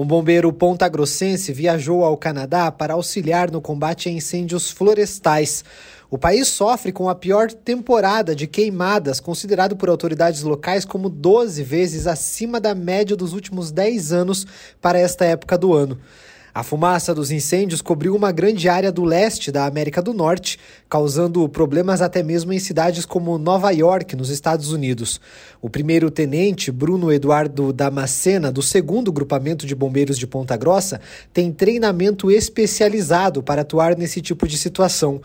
Um bombeiro pontagrossense viajou ao Canadá para auxiliar no combate a incêndios florestais. O país sofre com a pior temporada de queimadas, considerado por autoridades locais como 12 vezes acima da média dos últimos 10 anos para esta época do ano. A fumaça dos incêndios cobriu uma grande área do leste da América do Norte, causando problemas até mesmo em cidades como Nova York, nos Estados Unidos. O primeiro-tenente Bruno Eduardo Damascena, do segundo grupamento de bombeiros de Ponta Grossa, tem treinamento especializado para atuar nesse tipo de situação.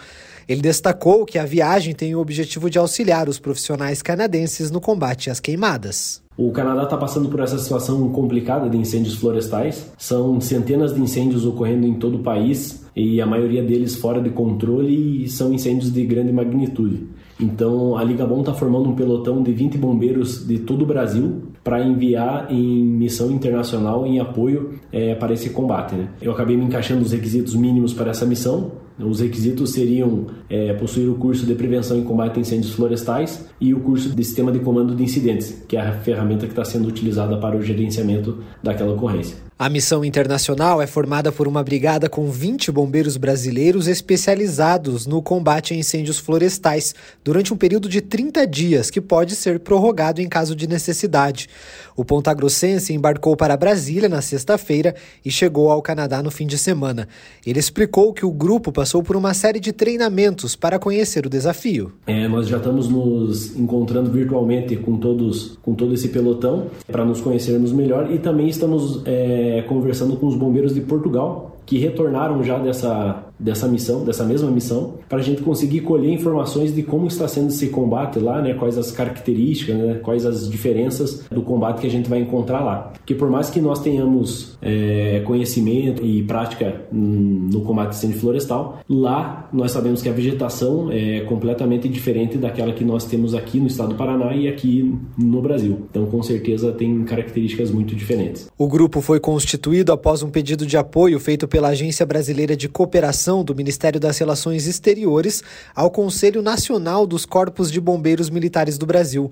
Ele destacou que a viagem tem o objetivo de auxiliar os profissionais canadenses no combate às queimadas. O Canadá está passando por essa situação complicada de incêndios florestais. São centenas de incêndios ocorrendo em todo o país e a maioria deles fora de controle e são incêndios de grande magnitude. Então, a Liga Bom está formando um pelotão de 20 bombeiros de todo o Brasil para enviar em missão internacional em apoio é, para esse combate. Né? Eu acabei me encaixando os requisitos mínimos para essa missão. Os requisitos seriam é, possuir o curso de prevenção e combate a incêndios florestais e o curso de sistema de comando de incidentes, que é a ferramenta que está sendo utilizada para o gerenciamento daquela ocorrência. A missão internacional é formada por uma brigada com 20 bombeiros brasileiros especializados no combate a incêndios florestais durante um período de 30 dias, que pode ser prorrogado em caso de necessidade. O Ponta Grossense embarcou para Brasília na sexta-feira e chegou ao Canadá no fim de semana. Ele explicou que o grupo passou por uma série de treinamentos para conhecer o desafio. É, nós já estamos nos encontrando virtualmente com todos, com todo esse pelotão para nos conhecermos melhor e também estamos é, é, conversando com os bombeiros de Portugal que retornaram já dessa, dessa missão, dessa mesma missão, para a gente conseguir colher informações de como está sendo esse combate lá, né, quais as características, né, quais as diferenças do combate que a gente vai encontrar lá. Porque por mais que nós tenhamos é, conhecimento e prática no combate incêndio florestal, lá nós sabemos que a vegetação é completamente diferente daquela que nós temos aqui no estado do Paraná e aqui no Brasil. Então, com certeza, tem características muito diferentes. O grupo foi constituído após um pedido de apoio feito pela Agência Brasileira de Cooperação do Ministério das Relações Exteriores ao Conselho Nacional dos Corpos de Bombeiros Militares do Brasil.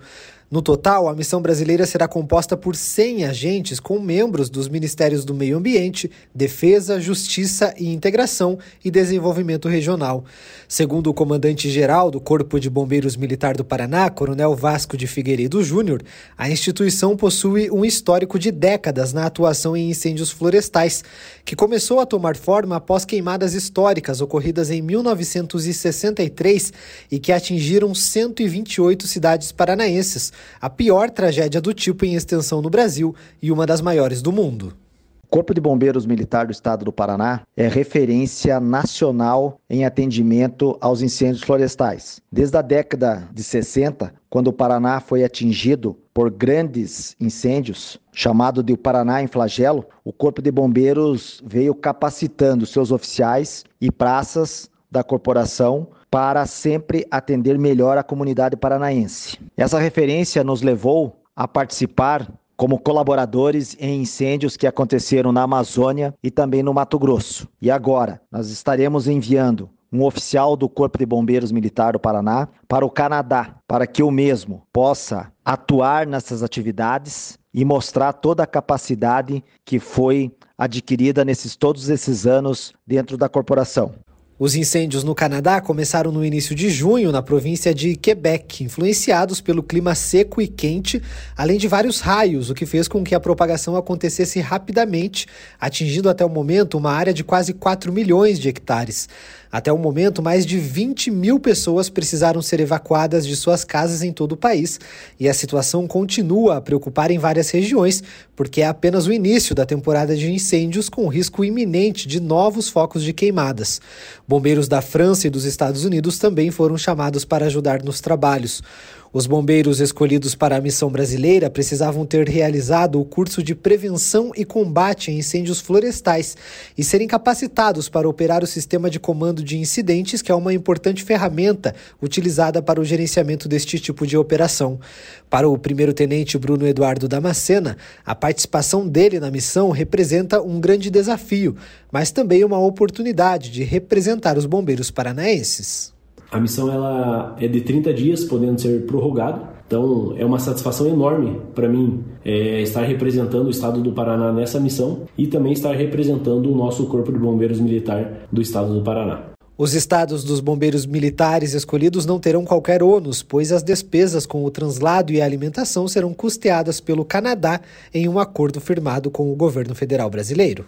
No total, a missão brasileira será composta por 100 agentes com membros dos Ministérios do Meio Ambiente, Defesa, Justiça e Integração e Desenvolvimento Regional. Segundo o comandante-geral do Corpo de Bombeiros Militar do Paraná, Coronel Vasco de Figueiredo Júnior, a instituição possui um histórico de décadas na atuação em incêndios florestais, que começou a tomar forma após queimadas históricas ocorridas em 1963 e que atingiram 128 cidades paranaenses a pior tragédia do tipo em extensão no Brasil e uma das maiores do mundo. O Corpo de Bombeiros Militar do Estado do Paraná é referência nacional em atendimento aos incêndios florestais. Desde a década de 60, quando o Paraná foi atingido por grandes incêndios, chamado de Paraná em flagelo, o Corpo de Bombeiros veio capacitando seus oficiais e praças da corporação para sempre atender melhor a comunidade paranaense. Essa referência nos levou a participar como colaboradores em incêndios que aconteceram na Amazônia e também no Mato Grosso. E agora, nós estaremos enviando um oficial do Corpo de Bombeiros Militar do Paraná para o Canadá, para que o mesmo possa atuar nessas atividades e mostrar toda a capacidade que foi adquirida nesses todos esses anos dentro da corporação. Os incêndios no Canadá começaram no início de junho na província de Quebec, influenciados pelo clima seco e quente, além de vários raios, o que fez com que a propagação acontecesse rapidamente, atingindo até o momento uma área de quase 4 milhões de hectares. Até o momento, mais de 20 mil pessoas precisaram ser evacuadas de suas casas em todo o país e a situação continua a preocupar em várias regiões, porque é apenas o início da temporada de incêndios com risco iminente de novos focos de queimadas. Bombeiros da França e dos Estados Unidos também foram chamados para ajudar nos trabalhos. Os bombeiros escolhidos para a missão brasileira precisavam ter realizado o curso de prevenção e combate a incêndios florestais e serem capacitados para operar o sistema de comando de incidentes, que é uma importante ferramenta utilizada para o gerenciamento deste tipo de operação. Para o primeiro-tenente Bruno Eduardo Damascena, a participação dele na missão representa um grande desafio, mas também uma oportunidade de representar os bombeiros paranaenses A missão ela é de 30 dias, podendo ser prorrogado. Então é uma satisfação enorme para mim é, estar representando o Estado do Paraná nessa missão e também estar representando o nosso Corpo de Bombeiros Militar do Estado do Paraná. Os estados dos bombeiros militares escolhidos não terão qualquer ônus, pois as despesas com o translado e a alimentação serão custeadas pelo Canadá em um acordo firmado com o governo federal brasileiro.